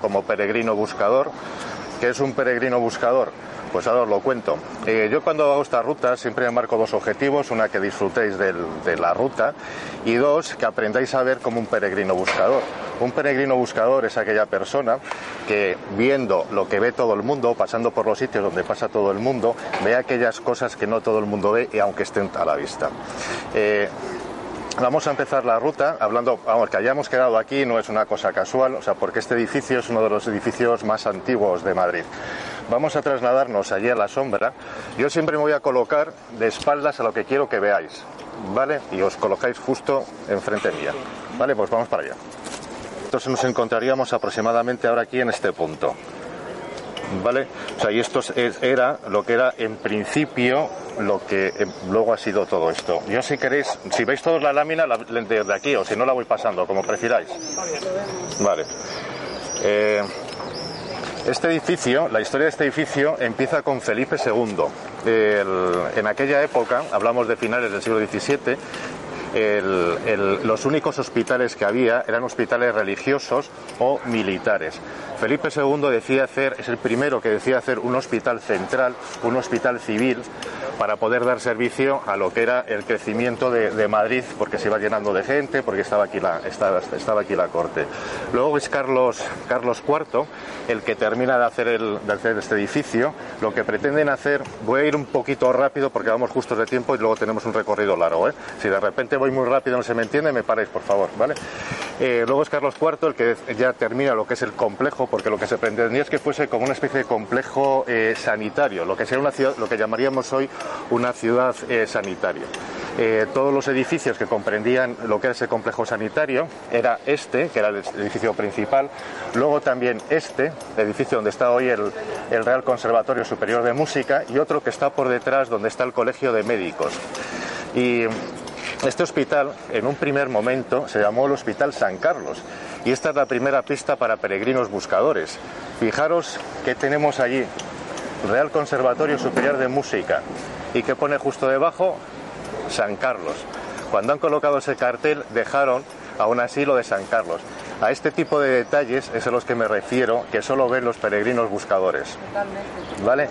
como peregrino buscador. ¿Qué es un peregrino buscador? Pues ahora os lo cuento. Eh, yo cuando hago esta ruta siempre me marco dos objetivos. Una, que disfrutéis de la ruta y dos, que aprendáis a ver como un peregrino buscador. Un peregrino buscador es aquella persona que viendo lo que ve todo el mundo, pasando por los sitios donde pasa todo el mundo, ve aquellas cosas que no todo el mundo ve y aunque estén a la vista. Eh, vamos a empezar la ruta hablando, vamos, que hayamos quedado aquí no es una cosa casual, o sea, porque este edificio es uno de los edificios más antiguos de Madrid. Vamos a trasladarnos allí a la sombra. Yo siempre me voy a colocar de espaldas a lo que quiero que veáis, ¿vale? Y os colocáis justo enfrente mía. Vale, pues vamos para allá. Entonces nos encontraríamos aproximadamente ahora aquí en este punto. ¿Vale? O sea, y esto era lo que era en principio lo que eh, luego ha sido todo esto. Yo si queréis, si veis todos la lámina la, de aquí o si no la voy pasando, como prefiráis. Vale. Eh, este edificio, la historia de este edificio empieza con Felipe II. en aquella época, hablamos de finales del siglo XVII, los únicos hospitales que había eran hospitales religiosos o militares. Felipe II decía hacer, es el primero que decía hacer un hospital central, un hospital civil, para poder dar servicio a lo que era el crecimiento de, Madrid, porque se iba llenando de gente, porque estaba aquí la, estaba, estaba aquí la corte. Luego es Carlos, Carlos IV el que termina de hacer, el, de hacer este edificio. Lo que pretenden hacer, voy a ir un poquito rápido porque vamos justos de tiempo y luego tenemos un recorrido largo. ¿eh? Si de repente voy muy rápido no se me entiende, me paráis, por favor. ¿vale? Eh, luego es Carlos IV el que ya termina lo que es el complejo, porque lo que se pretendía es que fuese como una especie de complejo eh, sanitario, lo que sería una ciudad, lo que llamaríamos hoy una ciudad eh, sanitaria. todos los edificios que comprendían lo que era ese complejo sanitario era este, que era el edificio principal, luego también este, el edificio donde está hoy el, el Real Conservatorio Superior de Música, y otro que está por detrás donde está el Colegio de Médicos. Y este hospital, en un primer momento, se llamó el Hospital San Carlos y esta es la primera pista para peregrinos buscadores. Fijaros que tenemos allí Real Conservatorio Superior de Música y que pone justo debajo San Carlos. Cuando han colocado ese cartel dejaron aún así lo de San Carlos. A este tipo de detalles es a los que me refiero, que solo ven los peregrinos buscadores. ¿Vale?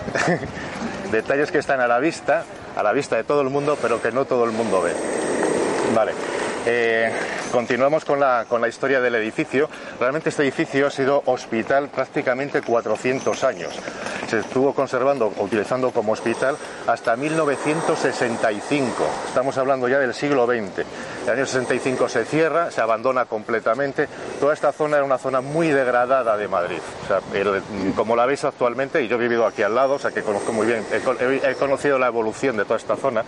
detalles que están a la vista, a la vista de todo el mundo, pero que no todo el mundo ve. Vale. Eh, continuamos con la, con la historia del edificio. Realmente este edificio ha sido hospital prácticamente 400 años. Se estuvo conservando, utilizando como hospital hasta 1965. Estamos hablando ya del siglo XX. El año 65 se cierra, se abandona completamente. Toda esta zona era una zona muy degradada de Madrid. como la veis actualmente, y yo he vivido aquí al lado, o sea que conozco muy bien, he, conocido la evolución de toda esta zona,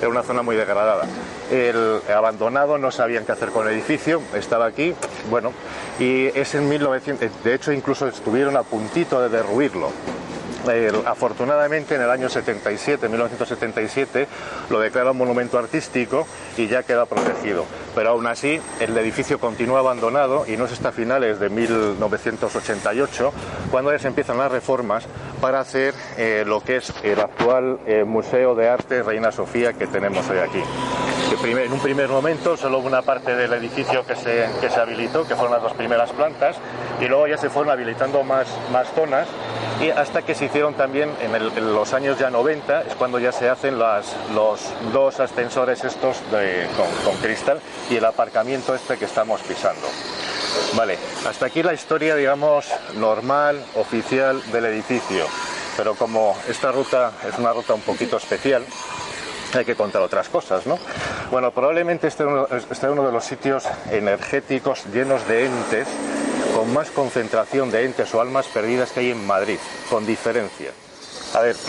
era una zona muy degradada. El abandonado, no sabían qué hacer con el edificio, estaba aquí, bueno, y es en 1900, de hecho incluso estuvieron a puntito de derruirlo afortunadamente en el año 77, 1977, lo declara un monumento artístico y ya queda protegido. Pero aún así, el edificio continúa abandonado y no es hasta finales de 1988 cuando ya se empiezan las reformas para hacer eh, lo que es el actual eh, Museo de Arte Reina Sofía que tenemos hoy aquí. En un primer momento solo una parte del edificio que se, que se habilitó, que fueron las dos primeras plantas, y luego ya se fueron habilitando más, más zonas y hasta que se hicieron también en, los años ya 90, es cuando ya se hacen las, los dos ascensores estos con, cristal y el aparcamiento este que estamos pisando. Vale, hasta aquí la historia, digamos, normal, oficial del edificio. Pero como esta ruta es una ruta un poquito especial, hay que contar otras cosas, ¿no? Bueno, probablemente este, este es uno de los sitios energéticos llenos de entes con más concentración de entes o almas perdidas que hay en Madrid, con diferencia. A ver,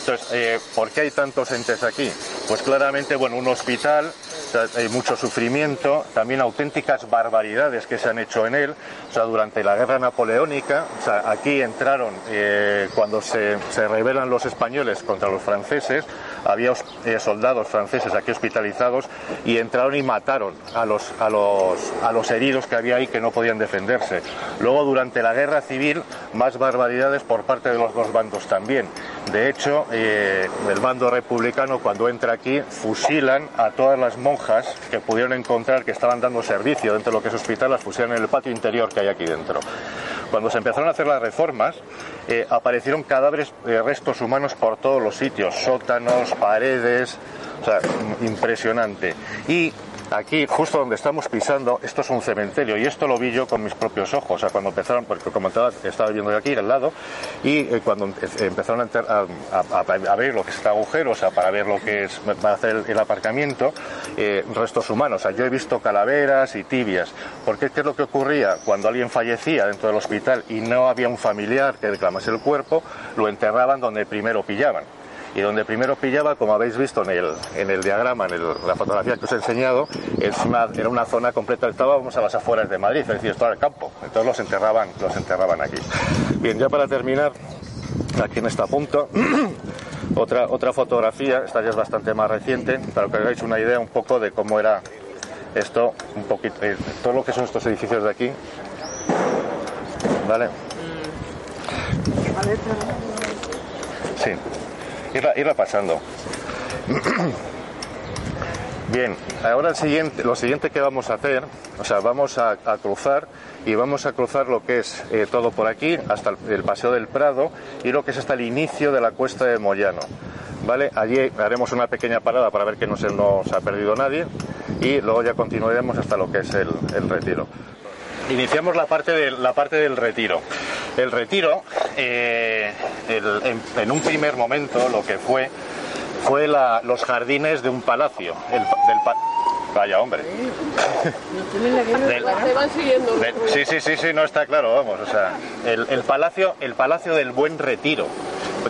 entonces, eh, ¿por qué hay tantos entes aquí? Pues claramente, bueno, un hospital, hay mucho sufrimiento, también auténticas barbaridades que se han hecho en él. O sea, durante la guerra napoleónica, aquí entraron, eh, cuando se, rebelan los españoles contra los franceses, había eh, soldados franceses aquí hospitalizados y entraron y mataron a, los, a los heridos que había ahí que no podían defenderse. Luego, durante la guerra civil, más barbaridades por parte de los dos bandos también. De hecho, eh, el bando republicano cuando entra aquí fusilan a todas las monjas que pudieron encontrar que estaban dando servicio dentro de lo que es hospital, las fusilan en el patio interior que hay aquí dentro. Cuando se empezaron a hacer las reformas, eh, aparecieron cadáveres, eh, restos humanos por todos los sitios, sótanos, paredes, o sea, impresionante. Y Aquí, justo donde estamos pisando, esto es un cementerio y esto lo vi yo con mis propios ojos. O sea, cuando empezaron, porque como estaba, estaba viendo aquí al lado, y eh, cuando empezaron a, ver lo que es este agujero, o sea, para ver lo que es, va a hacer el, aparcamiento, eh, restos humanos. O sea, yo he visto calaveras y tibias. Porque ¿qué es lo que ocurría? Cuando alguien fallecía dentro del hospital y no había un familiar que reclamase el cuerpo, lo enterraban donde primero pillaban y donde primero pillaba, como habéis visto en el, en el diagrama, en la fotografía que os he enseñado, es una, era una zona completa, estábamos a las afueras de Madrid, es decir, estaba el campo, entonces los enterraban, los enterraban aquí. Bien, ya para terminar, aquí en esta punto, otra, otra fotografía, esta ya es bastante más reciente, para que hagáis una idea un poco de cómo era esto, un poquito, eh, todo lo que son estos edificios de aquí. ¿Vale? Sí irla, pasando. Bien, ahora el siguiente, lo siguiente que vamos a hacer, o sea, vamos a, cruzar y vamos a cruzar lo que es eh, todo por aquí, hasta el, Paseo del Prado y lo que es hasta el inicio de la cuesta de Moyano. ¿Vale? Allí haremos una pequeña parada para ver que no se nos ha perdido nadie y luego ya continuaremos hasta lo que es el, retiro. Iniciamos la parte, de, la parte del retiro. El retiro, eh, en, un primer momento, lo que fue, fue los jardines de un palacio. del Vaya, hombre. sí, sí, sí, sí, no está claro, vamos. O sea, el, palacio, el palacio del Buen Retiro.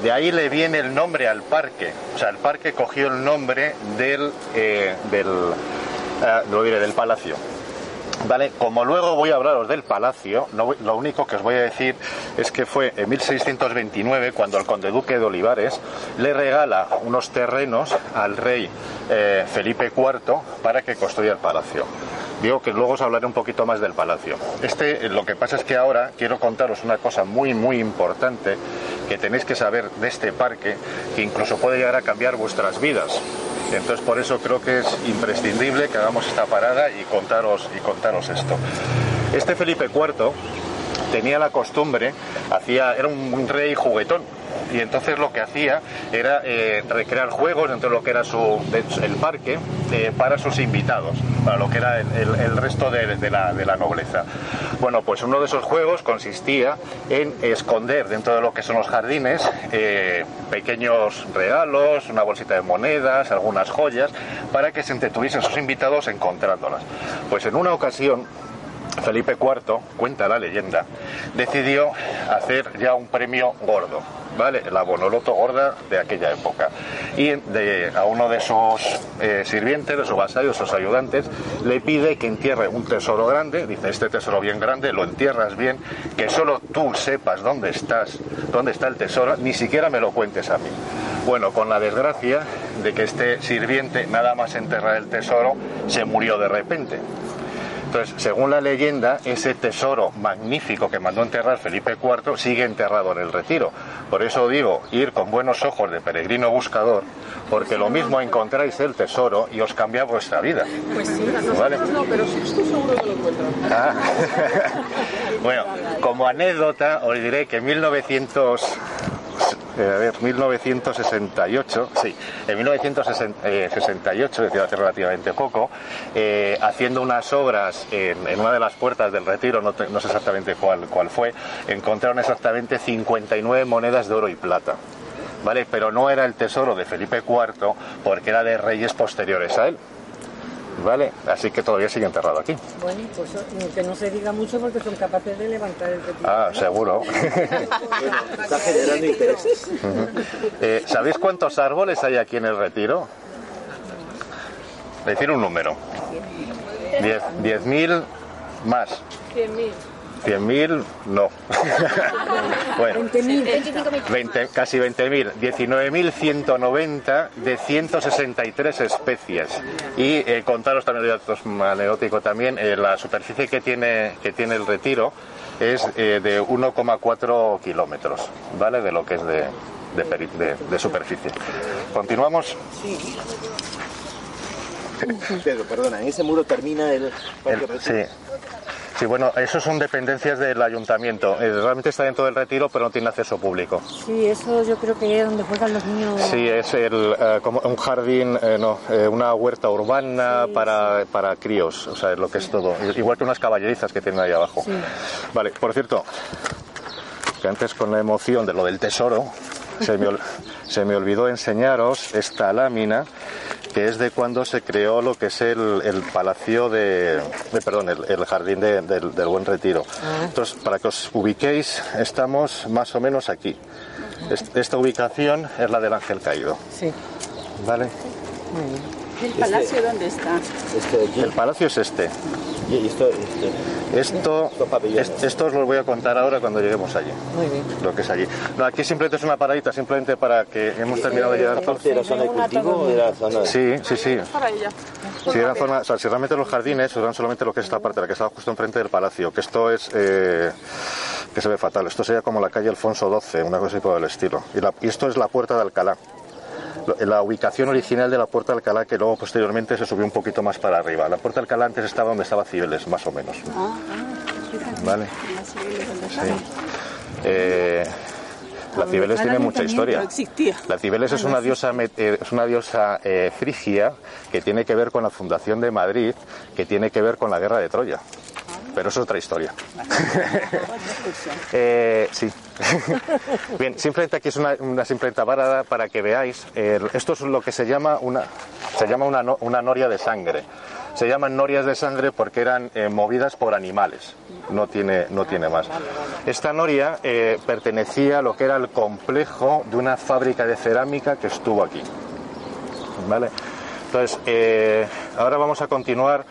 De ahí le viene el nombre al parque. O sea, el parque cogió el nombre del, eh, del, eh, lo diré, del palacio. Vale, como luego voy a hablaros del palacio, lo único que os voy a decir es que fue en 1629 cuando el conde duque de Olivares le regala unos terrenos al rey eh, Felipe IV para que construya el palacio. Digo que luego os hablaré un poquito más del palacio. Este, lo que pasa es que ahora quiero contaros una cosa muy, muy importante que tenéis que saber de este parque, que incluso puede llegar a cambiar vuestras vidas. Entonces por eso creo que es imprescindible que hagamos esta parada y contaros, y contaros esto. Este Felipe IV tenía la costumbre, hacía, era un rey juguetón, y entonces lo que hacía era eh, recrear juegos dentro de lo que era su, el parque eh, para sus invitados, para lo que era el, resto de, la, de, la, nobleza. Bueno, pues uno de esos juegos consistía en esconder dentro de lo que son los jardines eh, pequeños regalos, una bolsita de monedas, algunas joyas, para que se entretuviesen sus invitados encontrándolas. Pues en una ocasión Felipe IV, cuenta la leyenda, decidió hacer ya un premio gordo, ¿vale? La bonoloto gorda de aquella época. Y a uno de sus eh, sirvientes, de vasallos, sus ayudantes, le pide que entierre un tesoro grande, dice, este tesoro bien grande, lo entierras bien, que solo tú sepas dónde estás, dónde está el tesoro, ni siquiera me lo cuentes a mí. Bueno, con la desgracia de que este sirviente, nada más enterrar el tesoro, se murió de repente. Entonces, según la leyenda, ese tesoro magnífico que mandó enterrar Felipe IV sigue enterrado en el retiro. Por eso digo, ir con buenos ojos de peregrino buscador, porque lo mismo encontráis el tesoro y os cambia vuestra vida. Pues sí, ¿vale? no, pero si estoy seguro que lo encuentro. Ah. bueno, como anécdota os diré que en 1900 eh, a ver, 1968, sí, en 1968, es decir, hace relativamente poco, eh, haciendo unas obras en, una de las puertas del retiro, no, no sé exactamente cuál, cuál fue, encontraron exactamente 59 monedas de oro y plata. ¿Vale? Pero no era el tesoro de Felipe IV porque era de reyes posteriores a él. ¿Vale? Así que todavía sigue enterrado aquí. Bueno, pues que no se diga mucho porque son capaces de levantar el retiro. Ah, seguro. Está generando interés. Eh, ¿Sabéis cuántos árboles hay aquí en el retiro? Decir un número. 10.000 más. 100.000. 100.000 no. bueno, 20, casi 20.000. 19.190 de 163 especies. Y eh, contaros también, datos anecdótico también, eh, la superficie que tiene, que tiene el retiro es eh, de 1,4 kilómetros, ¿vale? De lo que es de, de, peri- de- de superficie. Continuamos. Pedro, perdona, en ese muro termina el El- sí. Sí, bueno, eso son dependencias del ayuntamiento. Eh, Realmente está dentro del retiro, pero no tiene acceso público. Sí, eso yo creo que es donde juegan los niños. Sí, es el, eh, como un jardín, eh, no, eh, una huerta urbana para, para críos, o sea, es lo que es todo. Igual que unas caballerizas que tienen ahí abajo. Vale, por cierto, que antes con la emoción de lo del tesoro, se me, ol- se me olvidó enseñaros esta lámina que es de cuando se creó lo que es el, el palacio de, de- perdón, el, el jardín de- del, del Buen Retiro. Entonces, para que os ubiquéis, estamos más o menos aquí. Est- Esta ubicación es la del Ángel Caído. Sí, ¿Vale? muy bien. ¿El palacio dónde está? Este de aquí. El palacio es este. Y esto, este, Esto, Los est- esto os lo voy a contar ahora cuando lleguemos allí. Muy bien. Lo que es allí. No, aquí simplemente es una paradita, simplemente para que hemos terminado de llegar ¿Era parte de la zona de cultivo o era zona de... Sí, sí, sí. Si, era zona, o sea, si realmente los jardines eran solamente lo que es esta parte, la que estaba justo enfrente del palacio, que esto es. eh, que se ve fatal. Esto sería como la calle Alfonso XII, una cosa así por el estilo. Y, la- y esto es la puerta de Alcalá. La ubicación original de la puerta de Alcalá, que luego posteriormente se subió un poquito más para arriba. La puerta de Alcalá antes estaba donde estaba Cibeles, más o menos. Ah, ah. Vale. Sí. Eh, la Cibeles tiene mucha historia. La Cibeles es una diosa, eh, es una diosa eh, frigia que tiene que ver con la fundación de Madrid, que tiene que ver con la guerra de Troya. Pero eso es otra historia. Eh, sí. Bien, simplemente aquí es una, una tabarada para que veáis. esto es lo que se llama una, se llama una, una noria de sangre. Se llaman norias de sangre porque eran eh, movidas por animales. No tiene, no tiene más. Esta noria eh, pertenecía a lo que era el complejo de una fábrica de cerámica que estuvo aquí. ¿Vale? Entonces, eh, ahora vamos a continuar.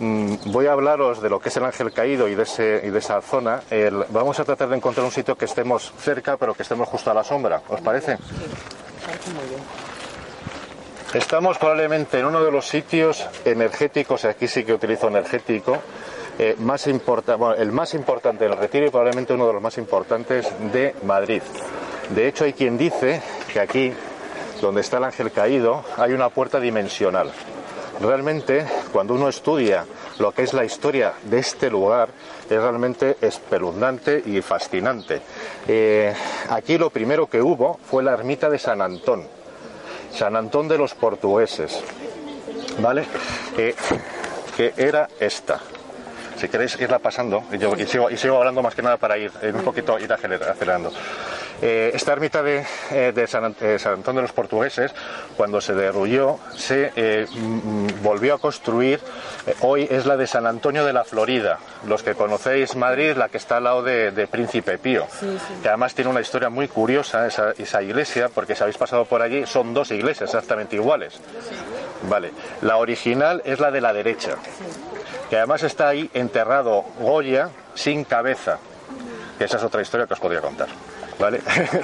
Mm, Voy a hablaros de lo que es el ángel caído y de, ese, y de esa zona. El- vamos a tratar de encontrar un sitio que estemos cerca, pero que estemos justo a la sombra. ¿Os parece? Estamos probablemente en uno de los sitios energéticos, aquí sí que utilizo energético, eh, más importa, bueno, el más importante del retiro y probablemente uno de los más importantes de Madrid. De hecho, hay quien dice que aquí, donde está el ángel caído, hay una puerta dimensional. Realmente, cuando uno estudia lo que es la historia de este lugar, es realmente espeluznante y fascinante. Eh, aquí lo primero que hubo fue la ermita de San Antón. San Antón de los portugueses, ¿vale? Que era esta. Si queréis irla pasando, y, yo- y sigo, y sigo hablando más que nada para ir eh, un poquito ir aceler- acelerando. Eh, esta ermita de, eh, de San, eh, San Antón de los portugueses, cuando se derrulló, se eh, mm, volvió a construir. hoy es la de San Antonio de la Florida. Los que conocéis Madrid, la que está al lado de, de Príncipe Pío, que además tiene una historia muy curiosa esa, esa iglesia, porque si habéis pasado por allí, son dos iglesias exactamente iguales. Vale, la original es la de la derecha, que además está ahí enterrado Goya sin cabeza, esa es otra historia que os podría contar. ¿Vale?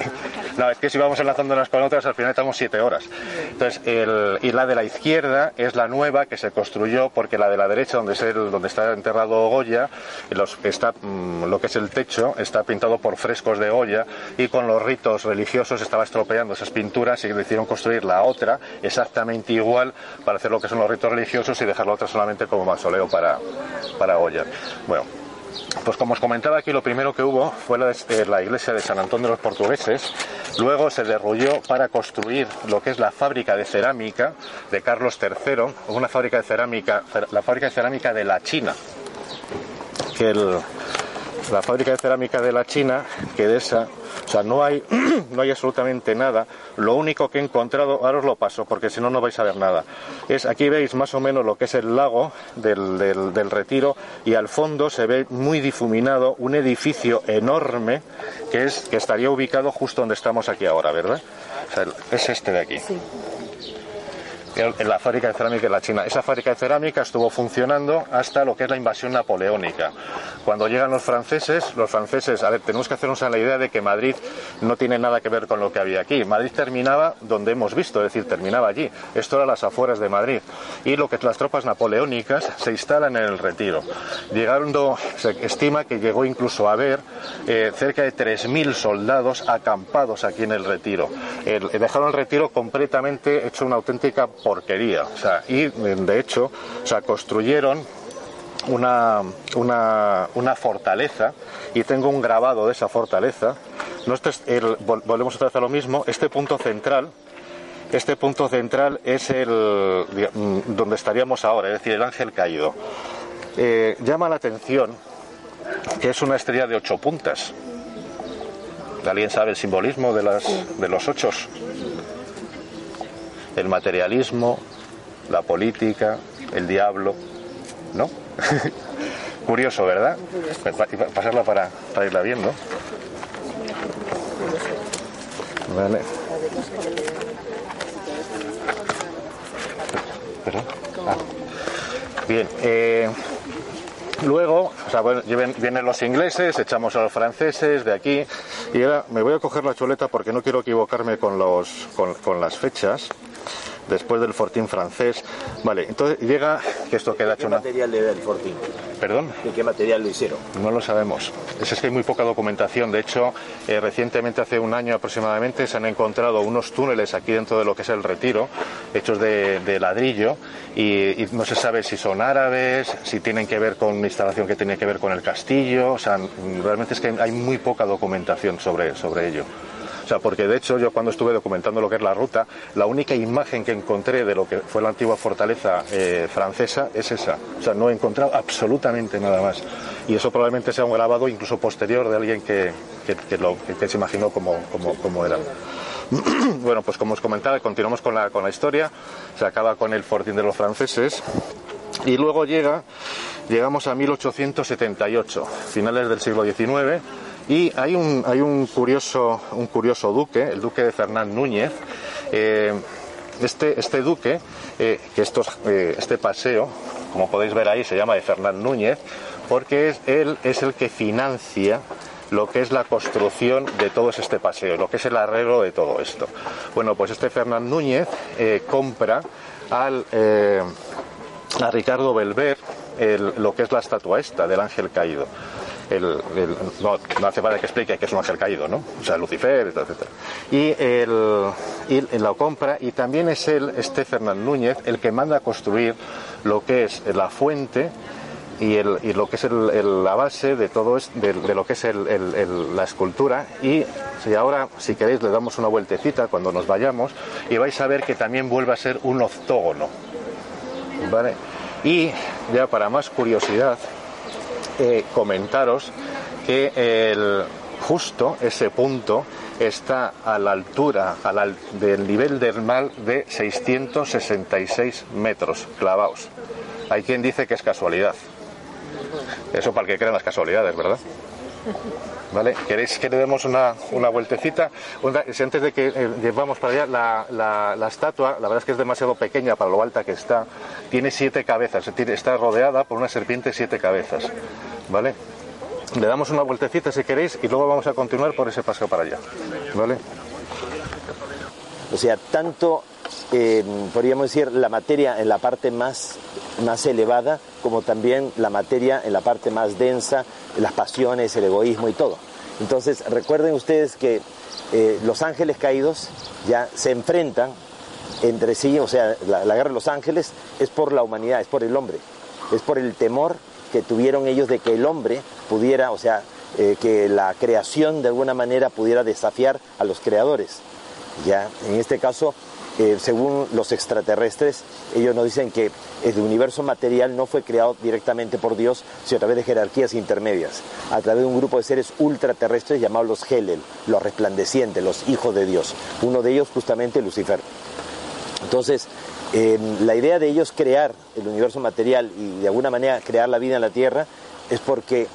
no, es que si vamos enlazando unas con otras, al final estamos siete horas. Entonces, el- y la de la izquierda es la nueva que se construyó porque la de la derecha, donde, es el- donde está enterrado Goya, los, está, mm, lo que es el techo, está pintado por frescos de Goya y con los ritos religiosos estaba estropeando esas pinturas y decidieron construir la otra exactamente igual para hacer lo que son los ritos religiosos y dejar la otra solamente como mausoleo para, para Goya. Bueno, pues como os comentaba aquí, lo primero que hubo fue la, eh, la iglesia de San Antón de los Portugueses. Luego se derrulló para construir lo que es la fábrica de cerámica de Carlos III, una fábrica de cerámica, la fábrica de cerámica de la China. La fábrica de cerámica de la China, que de esa, o sea, no hay, no hay absolutamente nada. Lo único que he encontrado, ahora os lo paso, porque si no, no vais a ver nada. Es aquí veis más o menos lo que es el lago del, del- del retiro y al fondo se ve muy difuminado un edificio enorme que es que estaría ubicado justo donde estamos aquí ahora, ¿verdad? O sea, es este de aquí. en en la fábrica de cerámica de la China. Esa fábrica de cerámica estuvo funcionando hasta lo que es la invasión napoleónica. Cuando llegan los franceses, los franceses, a ver, tenemos que hacernos la idea de que Madrid no tiene nada que ver con lo que había aquí. Madrid terminaba donde hemos visto, es decir, terminaba allí. Esto era las afueras de Madrid. Y lo que las tropas napoleónicas se instalan en el retiro. Llegando, se estima que llegó incluso a haber eh, cerca de 3.000 soldados acampados aquí en el retiro. Dejaron el retiro completamente hecho una auténtica porquería. O sea, y de hecho, o sea, construyeron una, una, una fortaleza y tengo un grabado de esa fortaleza. No, este es el- vol- volvemos otra vez a lo mismo. Este punto central, este punto central es el mm, donde estaríamos ahora, es decir, el ángel caído. Eh, llama la atención que es una estrella de ocho puntas. ¿Alguien sabe el simbolismo de, las, de los ochos? El materialismo, la política, el diablo, ¿no? Curioso, ¿verdad? Pa- pa- Pasarla para, para irla viendo. Vale. Ah. Bien, eh, luego, o sea, bueno, vienen, vienen los ingleses, echamos a los franceses de aquí, y ahora me voy a coger la chuleta porque no quiero equivocarme con, los, con, con las fechas, después del fortín francés. Vale, entonces llega, que esto queda hecho ¿Qué una... material el Fortín? Perdón. ¿De qué material lo hicieron? No lo sabemos. Es, es que hay muy poca documentación. De hecho, eh, recientemente, hace un año aproximadamente, se han encontrado unos túneles aquí dentro de lo que es el retiro, hechos de, de ladrillo, y, y no se sabe si son árabes, si tienen que ver con una instalación que tiene que ver con el castillo. O sea, realmente es que hay muy poca documentación sobre, sobre ello. O sea, porque de hecho yo cuando estuve documentando lo que es la ruta, la única imagen que encontré de lo que fue la antigua fortaleza eh, francesa es esa. O sea, no he encontrado absolutamente nada más. Y eso probablemente sea un grabado incluso posterior de alguien que, que- se imaginó cómo, cómo- cómo era. bueno, pues como os comentaba, continuamos con la, con la historia. Se acaba con el fortín de los franceses. Y luego llega, llegamos a 1878, finales del siglo XIX, y hay un, hay un, curioso, un curioso duque, el duque de Fernán Núñez. eh, este, este duque, eh, que estos, eh, este paseo, como podéis ver ahí, se llama de Fernán Núñez, porque es, él es el que financia lo que es la construcción de todo este paseo, lo que es el arreglo de todo esto. Bueno, pues este Fernán Núñez compra al, a Ricardo Belver el- lo que es la estatua esta del ángel caído. El- no, hace falta que explique que es un ángel caído, ¿no? O sea, Lucifer, etcétera. Y, el, y lo compra y también es él, este Fernán Núñez, el que manda a construir lo que es la fuente y, el- y lo que es la base de todo es, de, de lo que es la escultura y si ahora si queréis le damos una vueltecita cuando nos vayamos y vais a ver que también vuelve a ser un octógono ¿vale? y ya para más curiosidad eh, comentaros que el, justo ese punto está a la altura a la del nivel del mar de 666 metros clavados hay quien dice que es casualidad eso para el que crean las casualidades, ¿verdad? ¿Vale? ¿Queréis que le demos una, una vueltecita? Antes de que eh, llevamos para allá, la, la- la estatua, la verdad es que es demasiado pequeña para lo alta que está, tiene siete cabezas, está rodeada por una serpiente siete cabezas. ¿Vale? Le damos una vueltecita si queréis y luego vamos a continuar por ese paseo para allá. ¿Vale? O sea, tanto, podríamos decir, la materia en la parte más, más elevada, como también la materia en la parte más densa, las pasiones, el egoísmo y todo. Entonces, recuerden ustedes que eh, los ángeles caídos ya se enfrentan entre sí, o sea, la, la guerra de los ángeles es por la humanidad, es por el hombre, es por el temor que tuvieron ellos de que el hombre pudiera, o sea, eh, que la creación de alguna manera pudiera desafiar a los creadores. Ya, en este caso, eh, según los extraterrestres, ellos nos dicen que el universo material no fue creado directamente por Dios, sino a través de jerarquías intermedias, a través de un grupo de seres ultraterrestres llamados los Helel, los resplandecientes, los hijos de Dios. Uno de ellos justamente Lucifer. Entonces, eh, la idea de ellos crear el universo material y de alguna manera crear la vida en la Tierra es porque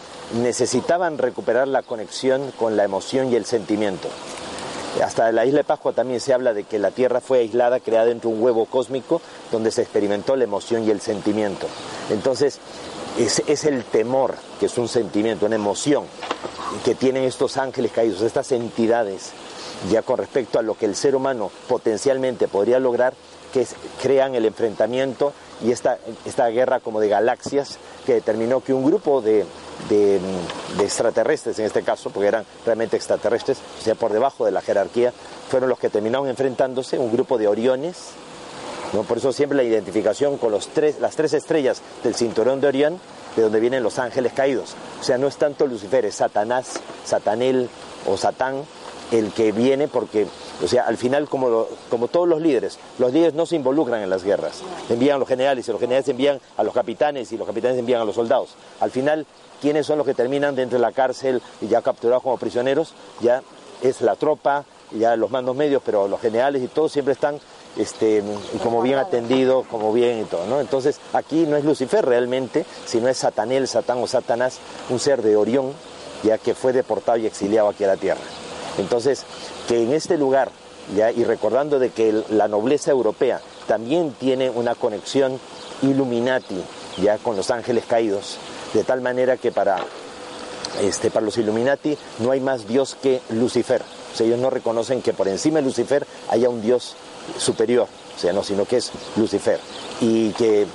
necesitaban recuperar la conexión con la emoción y el sentimiento. Hasta la isla de Pascua también se habla de que la Tierra fue aislada, creada dentro de un huevo cósmico donde se experimentó la emoción y el sentimiento. Entonces, es, es el temor, que es un sentimiento, una emoción que tienen estos ángeles caídos, estas entidades, ya con respecto a lo que el ser humano potencialmente podría lograr, que es- crean el enfrentamiento y esta, esta guerra como de galaxias que determinó que un grupo de, de, extraterrestres, en este caso, porque eran realmente extraterrestres, o sea, por debajo de la jerarquía, fueron los que terminaron enfrentándose, un grupo de Oriones, ¿no? Por eso siempre la identificación con los tres, las tres estrellas del cinturón de Orión, de donde vienen los ángeles caídos. O sea, no es tanto Lucifer, es Satanás, Satanel o Satán el que viene porque, o sea, al final como, lo- como todos los líderes, los líderes no se involucran en las guerras. Envían a los generales y los generales envían a los capitanes y los capitanes envían a los soldados. Al final, ¿quiénes son los que terminan dentro de la cárcel y ya capturados como prisioneros? Ya es la tropa, ya los mandos medios, pero los generales y todos siempre están este, como bien atendidos, como bien y todo, ¿no? Entonces aquí no es Lucifer realmente, sino es Satanel, Satán o Satanás, un ser de Orión, ya que fue deportado y exiliado aquí a la tierra. Entonces, que en este lugar, ya, y recordando de que la nobleza europea también tiene una conexión Illuminati, ya con los ángeles caídos, de tal manera que para este, para los Illuminati no hay más Dios que Lucifer. O sea, ellos no reconocen que por encima de Lucifer haya un Dios superior, o sea, no, sino que es Lucifer. Y que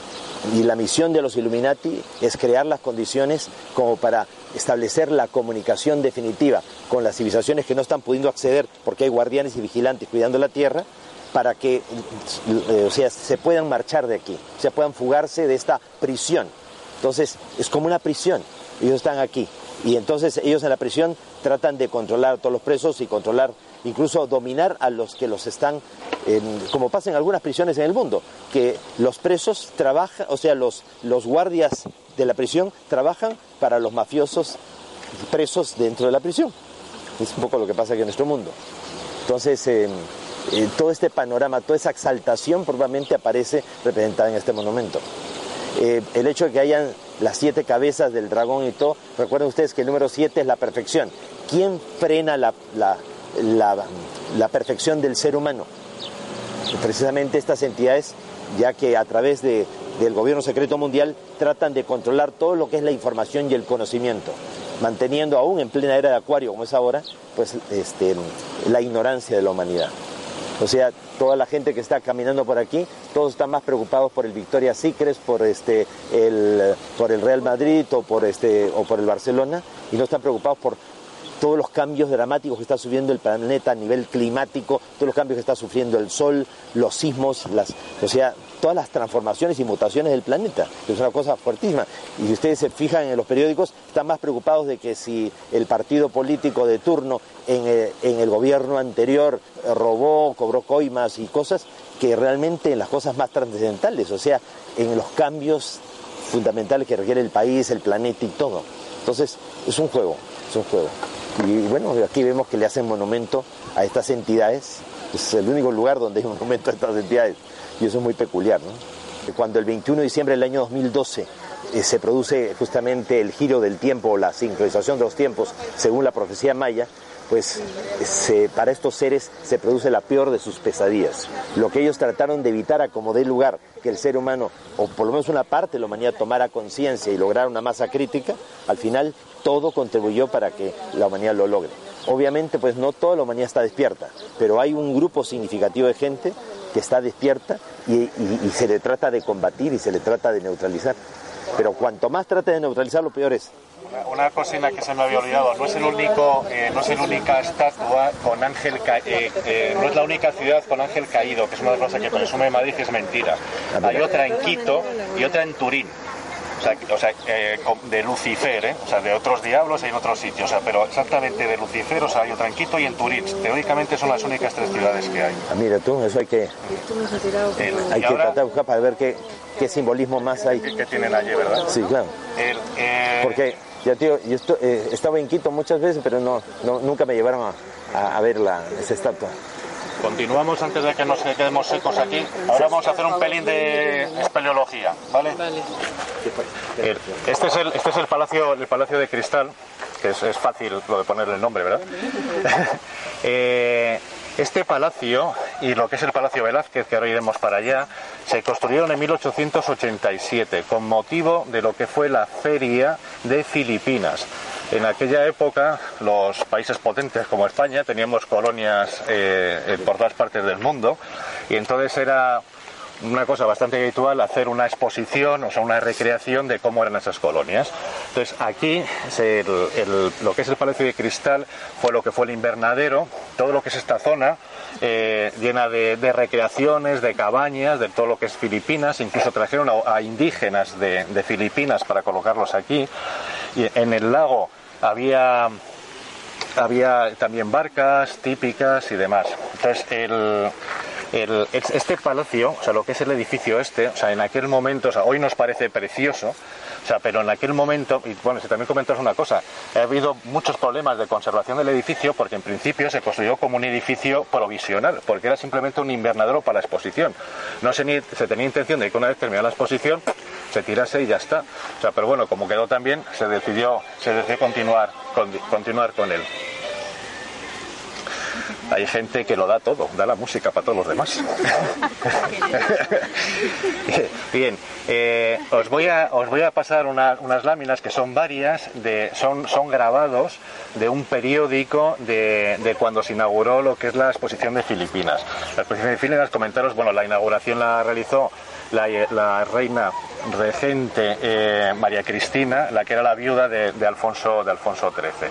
y la misión de los Illuminati es crear las condiciones como para establecer la comunicación definitiva con las civilizaciones que no están pudiendo acceder porque hay guardianes y vigilantes cuidando la tierra para que eh, o sea, se puedan marchar de aquí, se puedan fugarse de esta prisión. Entonces, es como una prisión. Ellos están aquí. Y entonces ellos en la prisión tratan de controlar a todos los presos y controlar, incluso dominar a los que los están, en- como pasa en algunas prisiones en el mundo, que los presos trabajan, o sea, los, los guardias de la prisión trabajan para los mafiosos presos dentro de la prisión. Es un poco lo que pasa aquí en nuestro mundo. Entonces, eh, eh, todo este panorama, toda esa exaltación probablemente aparece representada en este monumento. Eh, el hecho de que hayan las siete cabezas del dragón y todo, recuerden ustedes que el número siete es la perfección. ¿Quién frena la, la- la- la perfección del ser humano? Precisamente estas entidades, ya que a través de- del gobierno secreto mundial tratan de controlar todo lo que es la información y el conocimiento, manteniendo aún en plena era de acuario como es ahora, pues este, la ignorancia de la humanidad. O sea, toda la gente que está caminando por aquí, todos están más preocupados por el Victoria Secret, por este, el, por el Real Madrid o por este, o por el Barcelona, y no están preocupados por todos los cambios dramáticos que está sufriendo el planeta a nivel climático, todos los cambios que está sufriendo el Sol, los sismos, las, o sea, todas las transformaciones y mutaciones del planeta, que es una cosa fuertísima. Y si ustedes se fijan en los periódicos, están más preocupados de que si el partido político de turno en, eh, en el gobierno anterior eh, robó, cobró coimas y cosas, que realmente en las cosas más trascendentales, o sea, en los cambios fundamentales que requiere el país, el planeta y todo. Entonces, es un juego, es un juego. Y bueno, aquí vemos que le hacen monumento a estas entidades. Es el único lugar donde hay monumento a estas entidades. Y eso es muy peculiar, ¿no? Cuando el 21 de diciembre del año 2012 eh, se produce justamente el giro del tiempo la sincronización de los tiempos según la profecía maya, pues para estos seres se produce la peor de sus pesadillas. Lo que ellos trataron de evitar a como dé lugar que el ser humano, o por lo menos una parte de la humanidad, tomara conciencia y lograra una masa crítica, al final todo contribuyó para que la humanidad lo logre. Obviamente, pues no toda la humanidad está despierta, pero hay un grupo significativo de gente que está despierta y, se le trata de combatir y se le trata de neutralizar. Pero cuanto más trate de neutralizar, lo peor es. Una, cosina que se me había olvidado, no es el único, eh, no es la única estatua con ángel eh, eh, no es la única ciudad con ángel caído, que es una de las cosas que presume Madrid que es mentira. Hay otra en Quito y otra en Turín. O sea, o sea, eh, de Lucifer, ¿eh? o sea, de otros diablos hay en otros sitios, o sea, pero exactamente de Lucifer, o sea, hay otra en Quito y en Turín. Teóricamente son las únicas tres ciudades que hay. Ah, mira tú, eso hay que, Esto nos ha tirado como- El- hay que ahora, tratar de buscar para ver qué, qué simbolismo más hay. ¿qué tienen allí, verdad? Sí, claro. El, eh, Porque, ya tío, yo esto- eh, estaba en Quito muchas veces, pero no, no- nunca me llevaron a, a- a ver la, esa estatua. Continuamos antes de que nos quedemos secos aquí. Ahora vamos a hacer un pelín de espeleología, ¿vale? Este es el, este es el palacio, el palacio de cristal, que es, es fácil lo de ponerle el nombre, ¿verdad? Eh, Este palacio y lo que es el Palacio Velázquez, que ahora iremos para allá, se construyeron en 1887 con motivo de lo que fue la Feria de Filipinas. En aquella época, los países potentes como España teníamos colonias eh, por todas partes del mundo y entonces era una cosa bastante habitual hacer una exposición, o sea, una recreación de cómo eran esas colonias. Entonces, aquí lo que es el Palacio de Cristal fue lo que fue el invernadero, todo lo que es esta zona eh, llena de, recreaciones, de cabañas, de todo lo que es Filipinas, incluso trajeron a, indígenas de, de Filipinas para colocarlos aquí. Y en el lago había había también barcas típicas y demás. Entonces, el, este palacio, o sea, lo que es el edificio este, o sea, en aquel momento, o sea, hoy nos parece precioso, o sea, pero en aquel momento, y bueno, si también comentas una cosa, ha habido muchos problemas de conservación del edificio porque en principio se construyó como un edificio provisional, porque era simplemente un invernadero para la exposición. No se, tenía intención de que una vez terminada la exposición se tirase y ya está. O sea, pero bueno, como quedó también, se decidió, se decidió continuar, con- continuar con él. Hay gente que lo da todo, da la música para todos los demás. Bien, eh, os, voy a, os voy a pasar una- unas láminas que son varias, de, son, son grabados de un periódico de, de cuando se inauguró lo que es la exposición de Filipinas. La exposición de Filipinas, comentaros, bueno, la inauguración la realizó la, reina regente eh, María Cristina, la que era la viuda de, Alfonso, de Alfonso XIII.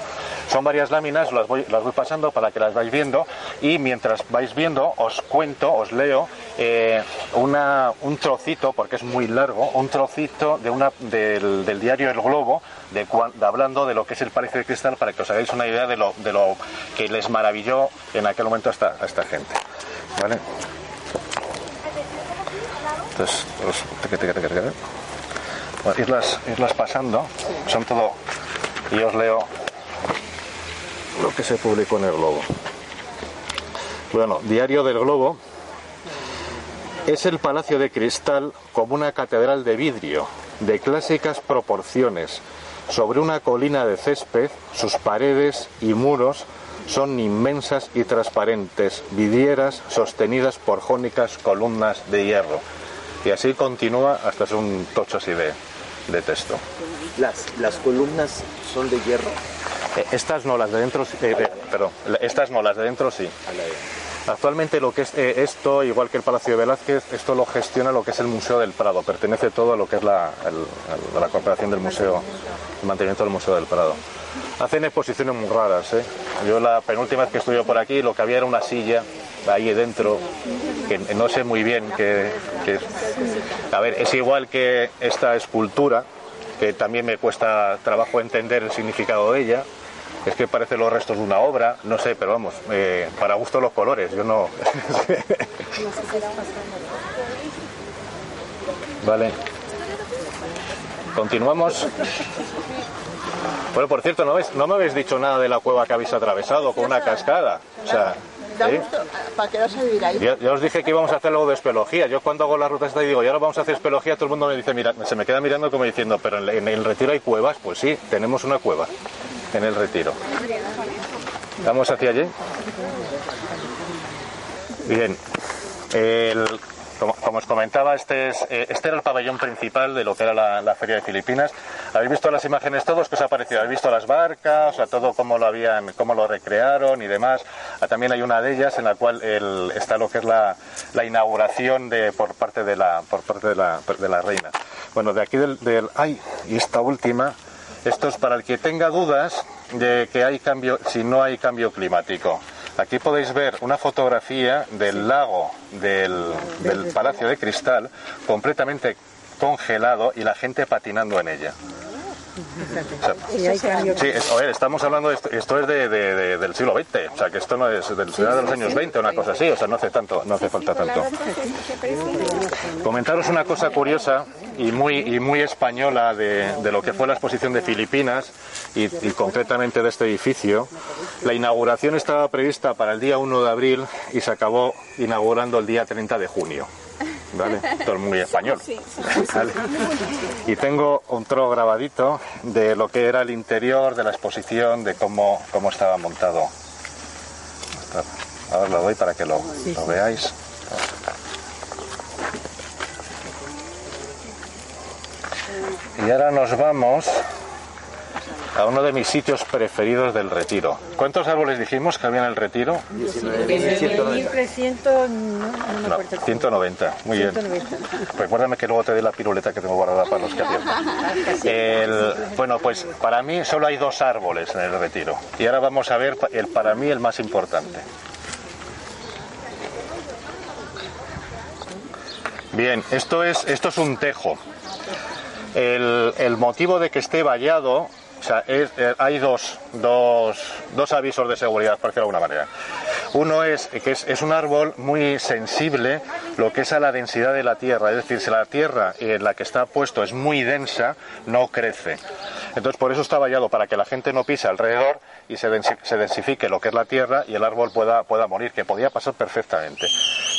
Son varias láminas, las voy, las voy pasando para que las vais viendo y mientras vais viendo os cuento, os leo eh, un trocito, porque es muy largo, un trocito de una, del, diario El Globo, de hablando de lo que es el Palacio de Cristal, para que os hagáis una idea de lo, de lo que les maravilló en aquel momento a esta, a esta gente. ¿Vale? Entonces, irlas, irlas pasando, son todo, y os leo lo que se publicó en el Globo. Bueno, Diario del Globo es el Palacio de Cristal como una catedral de vidrio, de clásicas proporciones. Sobre una colina de césped, sus paredes y muros son inmensas y transparentes, vidrieras sostenidas por jónicas columnas de hierro. Y así continúa hasta es un tocho así de, de texto. Las, las columnas son de hierro. Eh, Estas no, las de dentro, sí- eh, eh, perdón, estas no, las de dentro sí. Actualmente lo que es eh, esto, igual que el Palacio de Velázquez, esto lo gestiona lo que es el Museo del Prado, pertenece todo a lo que es la, el- a la corporación del museo, el mantenimiento del Museo del Prado. Hacen exposiciones muy raras, ¿eh? Yo la penúltima vez que estuve por aquí lo que había era una silla ahí dentro, que no sé muy bien qué es. A ver, es igual que esta escultura, que también me cuesta trabajo entender el significado de ella. Es que parece los restos de una obra, no sé, pero vamos, eh, para gusto los colores, yo no. vale. Continuamos. Bueno, por cierto, ¿no, habéis- no me habéis dicho nada de la cueva que habéis atravesado con una cascada. O sea, Da ¿sí? gusto para quedarse a vivir ahí. Ya, ya os dije que íbamos a hacer algo de espeleología. Yo cuando hago la ruta esta y digo, y ahora vamos a hacer espeleología, todo el mundo me dice, mira, se me queda mirando como diciendo, pero en, en el retiro hay cuevas. Pues sí, tenemos una cueva en el retiro. ¿Vamos hacia allí? Bien. El- como, os comentaba, este, es, eh, este era el pabellón principal de lo que era la, Feria de Filipinas. ¿Habéis visto las imágenes todos? ¿Qué os ha parecido? ¿Habéis visto las barcas? O sea, todo cómo lo habían, cómo lo recrearon y demás. Ah, También hay una de ellas en la cual está lo que es la, la inauguración de, por parte de la, por parte de la, de la reina. Bueno, de aquí del, del, ay, y esta última, esto es para el que tenga dudas de que hay cambio, si no hay cambio climático. Aquí podéis ver una fotografía del lago del, Palacio de Cristal completamente congelado y la gente patinando en ella. O sea, Y hay cambio. Sí, es- a ver, estamos hablando de esto, esto es de, de- de- del siglo XX, o sea que esto no es del será de los años 20 una cosa así, o sea no hace tanto, no hace falta tanto. Comentaros una cosa curiosa y muy y muy española de, de lo que fue la exposición de Filipinas y, y concretamente de este edificio. La inauguración estaba prevista para el día 1 de abril y se acabó inaugurando el día 30 de junio. ¿Vale? Es muy español. ¿Vale? Y tengo otro grabadito de lo que era el interior de la exposición, de cómo, cómo estaba montado. Ahora lo doy para que lo, lo veáis. Y ahora nos vamos a uno de mis sitios preferidos del retiro. ¿Cuántos árboles dijimos que había en el retiro? 1300, no, no me No, acuerdo. 190. Muy bien. 190. Recuérdame que luego te dé la piruleta que tengo guardada para los que. El- bueno, pues para mí solo hay dos árboles en el retiro. Y ahora vamos a ver el para mí el más importante. Bien, esto es, esto es un tejo. El, el motivo de que esté vallado, o sea, eh, hay dos, dos, dos avisos de seguridad, por decirlo de alguna manera. Uno es que es, es un árbol muy sensible lo que es a la densidad de la tierra, es decir, si la tierra en la que está puesto es muy densa, no crece. Entonces, por eso está vallado, para que la gente no pise alrededor y se, se densifique lo que es la tierra y el árbol pueda, pueda morir, que podía pasar perfectamente.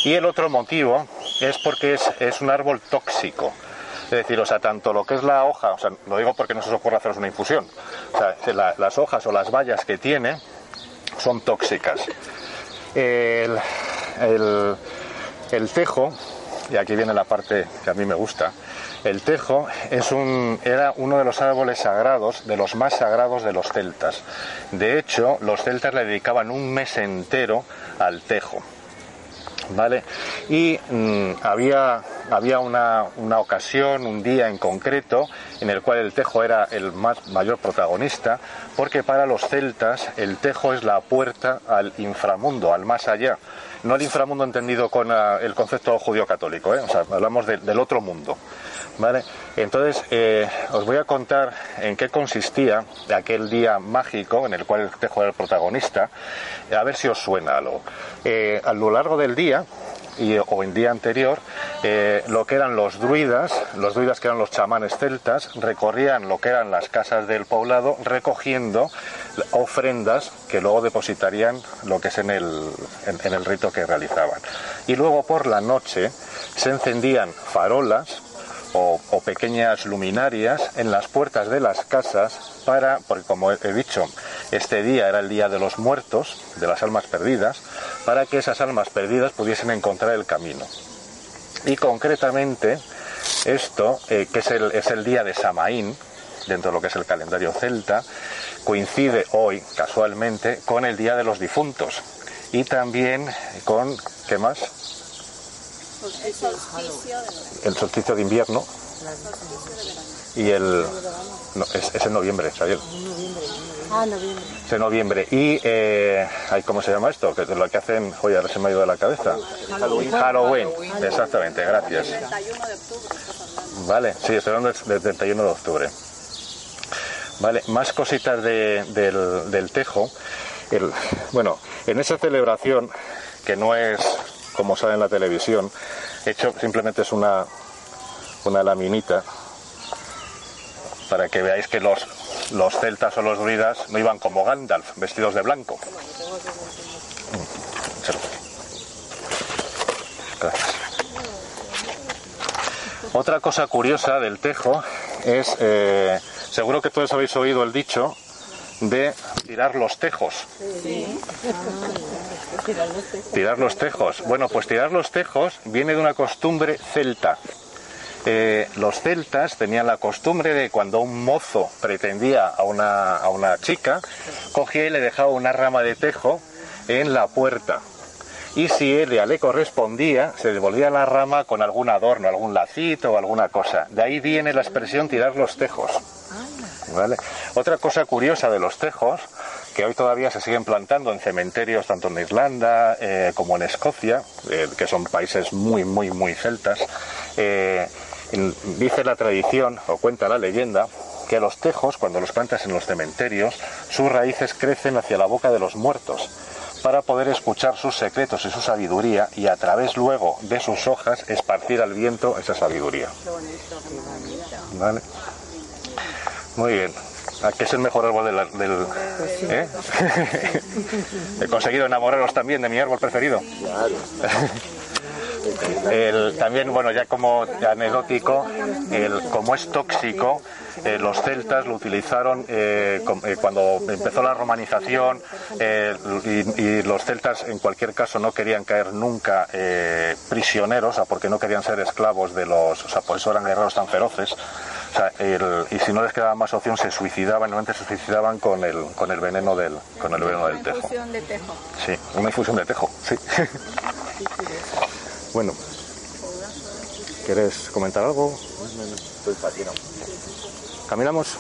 Y el otro motivo es porque es, es un árbol tóxico. Es decir, o sea, tanto lo que es la hoja, o sea, lo digo porque no se os ocurre haceros una infusión, o sea, la- las hojas o las bayas que tiene son tóxicas. El, el- el tejo, y aquí viene la parte que a mí me gusta, el tejo es un, era uno de los árboles sagrados, de los más sagrados de los celtas. De hecho, los celtas le dedicaban un mes entero al tejo. ¿Vale? Y mm, había, había una, una ocasión, un día en concreto, en el cual el tejo era el más, mayor protagonista, porque para los celtas el tejo es la puerta al inframundo, al más allá. No el inframundo entendido con ah, el concepto judío-católico, ¿eh? o sea, hablamos de- del otro mundo. ¿Vale? Entonces, eh, os voy a contar en qué consistía aquel día mágico en el cual el tejo era el protagonista, a ver si os suena algo. Eh, a lo largo del día, y, o en día anterior, eh, lo que eran los druidas, los druidas que eran los chamanes celtas, recorrían lo que eran las casas del poblado recogiendo ofrendas que luego depositarían lo que es en el, en- en el rito que realizaban. Y luego por la noche se encendían farolas o, pequeñas luminarias en las puertas de las casas para, porque como he he dicho, este día era el día de los muertos, de las almas perdidas, para que esas almas perdidas pudiesen encontrar el camino. Y concretamente, esto, eh, que es el, es el día de Samaín, dentro de lo que es el calendario celta, coincide hoy, casualmente, con el Día de los Difuntos. Y también con, ¿qué más? El solsticio de invierno. Y el... No, es, es en noviembre, Xavier. Ah, noviembre. Es en noviembre. Y, eh, ¿cómo se llama esto? Que es lo que hacen, oye, ahora se me ha ido de la cabeza. Halloween. Halloween, exactamente, gracias. Vale, sí, estoy hablando del 31 de octubre. Vale, más cositas de- del, del tejo. El- bueno, en esa celebración, que no es como sale en la televisión, hecho simplemente es una, una laminita para que veáis que los, los celtas o los druidas no iban como Gandalf, vestidos de blanco. Otra cosa curiosa del tejo es, eh, seguro que todos habéis oído el dicho de tirar los tejos. Tirar los tejos. Bueno, pues tirar los tejos viene de una costumbre celta. Eh, los celtas tenían la costumbre de cuando un mozo pretendía a una, a una chica, cogía y le dejaba una rama de tejo en la puerta. Y si ella le correspondía, se devolvía la rama con algún adorno, algún lacito o alguna cosa. De ahí viene la expresión tirar los tejos. Otra cosa curiosa de los tejos, que hoy todavía se siguen plantando en cementerios tanto en Irlanda eh, como en Escocia, eh, que son países muy, muy, muy celtas, eh, dice la tradición, o cuenta la leyenda, que los tejos, cuando los plantas en los cementerios, sus raíces crecen hacia la boca de los muertos para poder escuchar sus secretos y su sabiduría y a través luego de sus hojas esparcir al viento esa sabiduría. ¿Vale? Muy bien. ¿A qué es el mejor árbol del... del- ¿eh? He conseguido enamoraros también de mi árbol preferido. El- también, bueno, ya como anecdótico, el, como es tóxico, eh, los celtas lo utilizaron eh, eh, cuando empezó la romanización eh, y, y los celtas en cualquier caso no querían caer nunca eh, prisioneros, o sea, porque no querían ser esclavos de los, o sea, por eso eran guerreros tan feroces. O sea, el- y si no les quedaba más opción se suicidaban, normalmente se suicidaban con el, con el veneno del, con el veneno del tejo. Infusión de tejo. Sí, una infusión de tejo, sí. bueno, ¿quieres comentar algo? ¿Caminamos?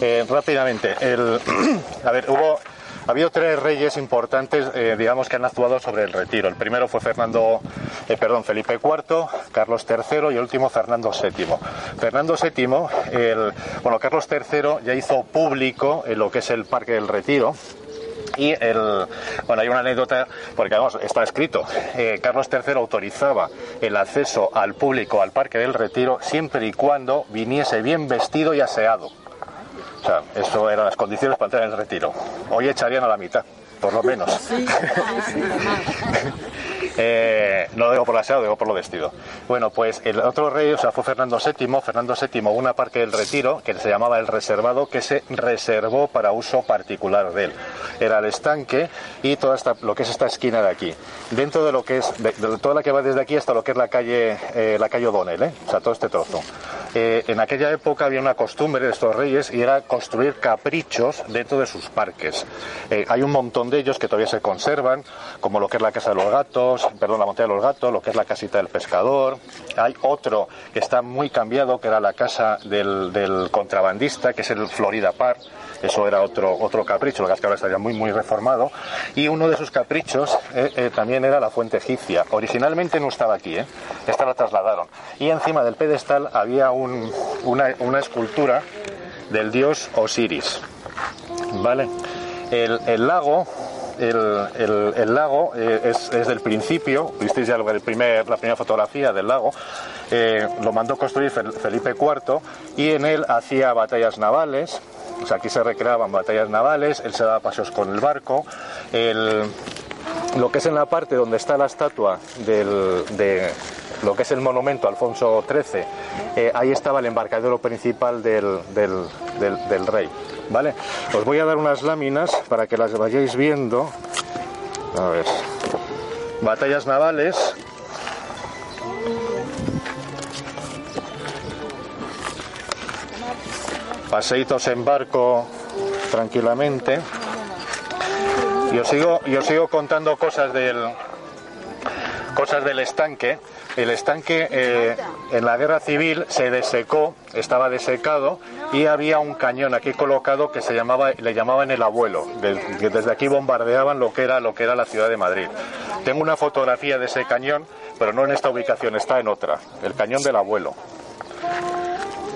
Eh, rápidamente, el, a ver, hubo, ha habido tres reyes importantes, eh, digamos, que han actuado sobre el retiro. El primero fue Fernando, eh, perdón, Felipe IV, Carlos III y el último Fernando VII. Fernando VII, el, bueno, Carlos III ya hizo público lo que es el Parque del Retiro. Y el, bueno, hay una anécdota, porque vamos, está escrito, eh, Carlos III autorizaba el acceso al público al Parque del Retiro siempre y cuando viniese bien vestido y aseado. O sea, eso eran las condiciones para entrar en el retiro. Hoy echarían a la mitad, por lo menos. Eh, no lo digo por la aseado, digo por lo vestido. Bueno, pues el otro rey, o sea, fue Fernando VII. Fernando VII, una parque del retiro, que se llamaba el reservado, que se reservó para uso particular de él. Era el estanque y toda esta, lo que es esta esquina de aquí. Dentro de lo que es, de, de toda la que va desde aquí hasta lo que es la calle, eh, la calle O'Donnell, ¿eh? o sea, todo este trozo. Eh, en aquella época había una costumbre de estos reyes y era construir caprichos dentro de sus parques. Eh, hay un montón de ellos que todavía se conservan, como lo que es la Casa de los Gatos, perdón, la Montaña de los Gatos, lo que es la Casita del Pescador. Hay otro que está muy cambiado, que era la Casa del, del Contrabandista, que es el Florida Park. Eso era otro, otro capricho, lo que es que muy, muy reformado. Y uno de sus caprichos eh, eh, también era la fuente egipcia. Originalmente no estaba aquí, ¿eh? esta la trasladaron. Y encima del pedestal había un- una, escultura del dios Osiris. ¿Vale? El, lago. El, el- lago eh, es, es del principio, visteis ya la primera fotografía del lago, lo mandó construir Fel- Felipe IV y en él hacía batallas navales, o sea, aquí se recreaban batallas navales, él se daba paseos con el barco, el, lo que es en la parte donde está la estatua del, de lo que es el monumento Alfonso XIII, eh, ahí estaba el embarcadero principal del, del- del- del rey. ¿Vale? Os voy a dar unas láminas para que las vayáis viendo. A ver. Batallas navales. Paseitos en barco tranquilamente. Y os sigo, y os sigo contando cosas del cosas del estanque. El estanque eh, en la guerra civil se desecó, estaba desecado y había un cañón aquí colocado que se llamaba, le llamaban el abuelo. que desde aquí bombardeaban lo que era lo que era la ciudad de Madrid. Tengo una fotografía de ese cañón, pero no en esta ubicación, está en otra. El cañón del abuelo.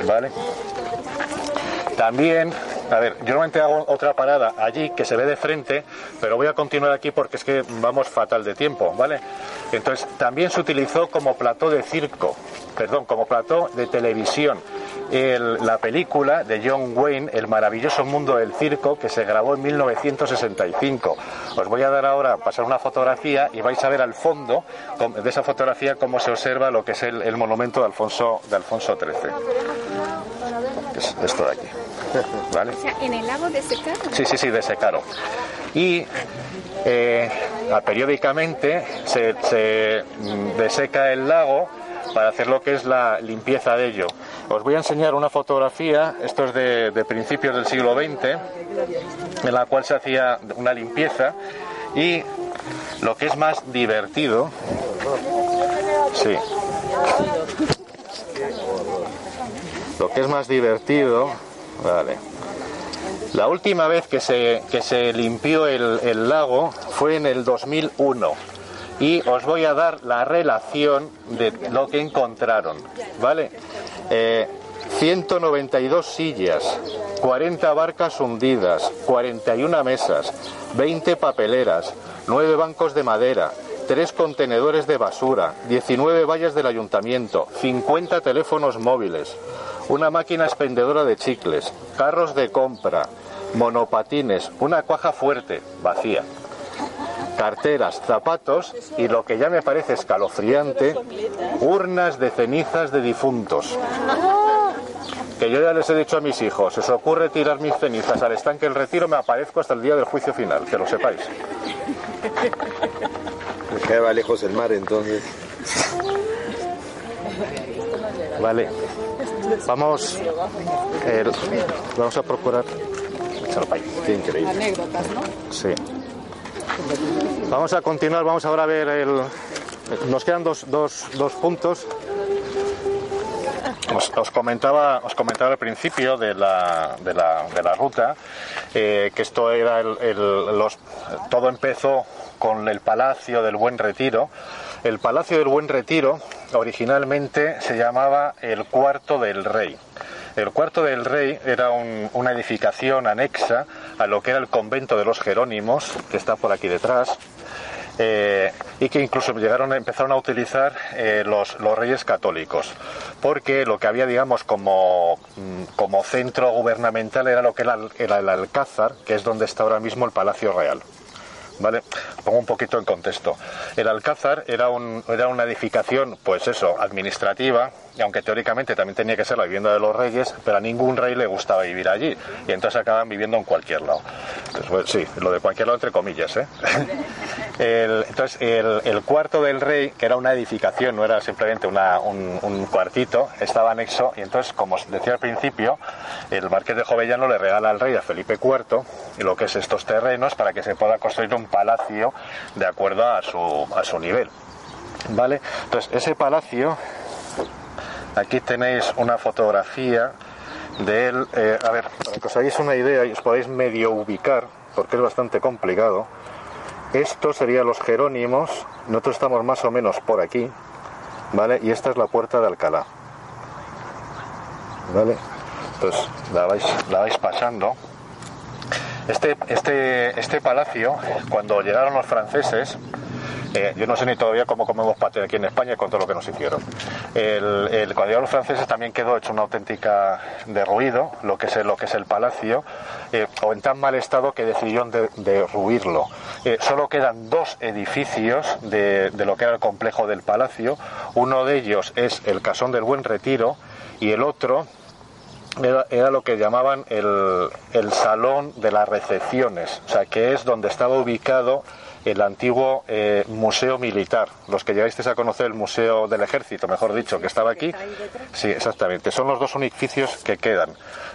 ¿Vale? También, a ver, yo normalmente hago otra parada allí que se ve de frente, pero voy a continuar aquí porque es que vamos fatal de tiempo, ¿vale? Entonces, también se utilizó como plató de circo, perdón, como plató de televisión. El- la película de John Wayne, El maravilloso mundo del circo, que se grabó en 1965. Os voy a dar ahora, pasar una fotografía y vais a ver al fondo de esa fotografía cómo se observa lo que es el, el monumento de Alfonso, de Alfonso XIII. Es esto de aquí. ¿Vale? O sea, en el lago de secado. Sí, sí, sí, de secaro. Y eh, periódicamente se, se, mm, deseca el lago para hacer lo que es la limpieza de ello. Os voy a enseñar una fotografía, esto es de, de principios del siglo XX, en la cual se hacía una limpieza y lo que es más divertido, sí, lo que es más divertido, vale. La última vez que se, que se limpió el, lago fue en el 2001 y os voy a dar la relación de lo que encontraron, ¿vale? Eh, 192 sillas, 40 barcas hundidas, 41 mesas, 20 papeleras, 9 bancos de madera, 3 contenedores de basura, 19 vallas del ayuntamiento, 50 teléfonos móviles, una máquina expendedora de chicles, carros de compra, monopatines, una cuaja fuerte, vacía, carteras, zapatos y lo que ya me parece escalofriante, urnas de cenizas de difuntos. Que yo ya les he dicho a mis hijos, si os ocurre tirar mis cenizas al estanque del retiro, me aparezco hasta el día del juicio final, que lo sepáis. Me quedaba lejos el mar entonces. Vale. Vamos, eh, vamos a procurar. Qué increíble. Anécdotas, ¿no? Sí. Vamos a continuar, vamos ahora a ver el... Nos quedan dos, dos, dos puntos. Os, os comentaba, os comentaba al principio de la, de la, de la ruta eh, que esto era el, el- los, todo empezó con el Palacio del Buen Retiro. El Palacio del Buen Retiro originalmente se llamaba el Cuarto del Rey. El Cuarto del Rey era un- una edificación anexa a lo que era el convento de los Jerónimos, que está por aquí detrás, eh, y que incluso llegaron empezaron a utilizar eh, los, reyes católicos, porque lo que había, digamos, como, mm, como centro gubernamental era lo que era el Alcázar, que es donde está ahora mismo el Palacio Real. ¿Vale? Pongo un poquito en contexto. El Alcázar era, un, era una edificación, pues eso, administrativa, y aunque teóricamente también tenía que ser la vivienda de los reyes, pero a ningún rey le gustaba vivir allí, y entonces acaban viviendo en cualquier lado. Pues, bueno, sí, lo de cualquier lado entre comillas, ¿eh? El- entonces, el, cuarto del rey, que era una edificación, no era simplemente una- un, cuartito, estaba anexo, y entonces, como decía al principio, el marqués de Jovellano le regala al rey a Felipe IV lo que es estos terrenos para que se pueda construir un palacio de acuerdo a su, a su nivel. ¿Vale? Entonces, ese palacio, aquí tenéis una fotografía de él, eh, a ver, para que os hagáis una idea y os podáis medio ubicar, porque es bastante complicado. Esto serían los Jerónimos, nosotros estamos más o menos por aquí, ¿vale? Y esta es la puerta de Alcalá. ¿Vale? Entonces la vais, la vais pasando. Este, este, este palacio, cuando llegaron los franceses, eh, yo no sé ni todavía cómo comemos paté aquí en España con todo lo que nos hicieron. El, el- los franceses también quedó hecho una auténtica derruido, lo que es el, lo que es el palacio, eh, o en tan mal estado que decidieron de- derruirlo. Eh, solo quedan dos edificios de, de lo que era el complejo del palacio. Uno de ellos es el Casón del Buen Retiro y el otro era, era lo que llamaban el, el salón de las recepciones, o sea, que es donde estaba ubicado el antiguo eh, museo militar. Los que llegasteis a conocer el museo del ejército, mejor dicho, que estaba aquí. Sí, exactamente. Son los dos edificios que quedan.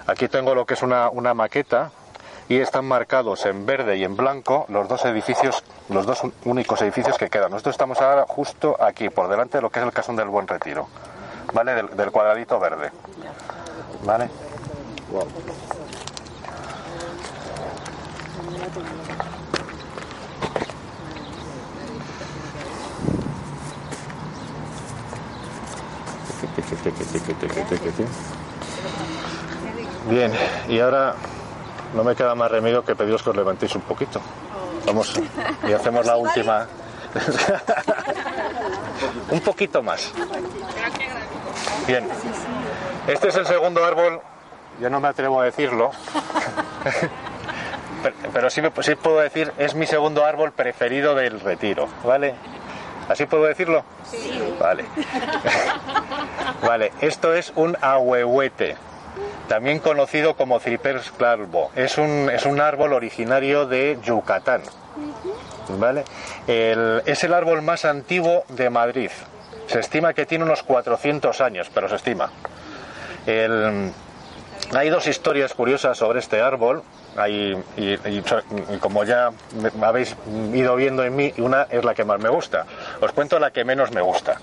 Aquí tengo lo que es una, una maqueta y están marcados en verde y en blanco los dos edificios, los dos únicos edificios que quedan. Nosotros estamos ahora justo aquí, por delante de lo que es el Casón del Buen Retiro, ¿vale? Del, del cuadradito verde. ¿Vale? Bien, y ahora no me queda más remedio que pediros que os levantéis un poquito. Vamos, y hacemos la última. un poquito más. Bien, este es el segundo árbol, yo no me atrevo a decirlo, pero, pero sí, puedo decir, es mi segundo árbol preferido del retiro, ¿vale? ¿Así puedo decirlo? Sí. Vale. vale, esto es un ahuehuete, también conocido como Cipers clarvo. Es un, es un árbol originario de Yucatán. ¿Vale? Es el árbol más antiguo de Madrid. Se estima que tiene unos 400 años, pero se estima. Hay dos historias curiosas sobre este árbol. Y, y- y como ya habéis ido viendo en mí, una es la que más me gusta. Os cuento la que menos me gusta.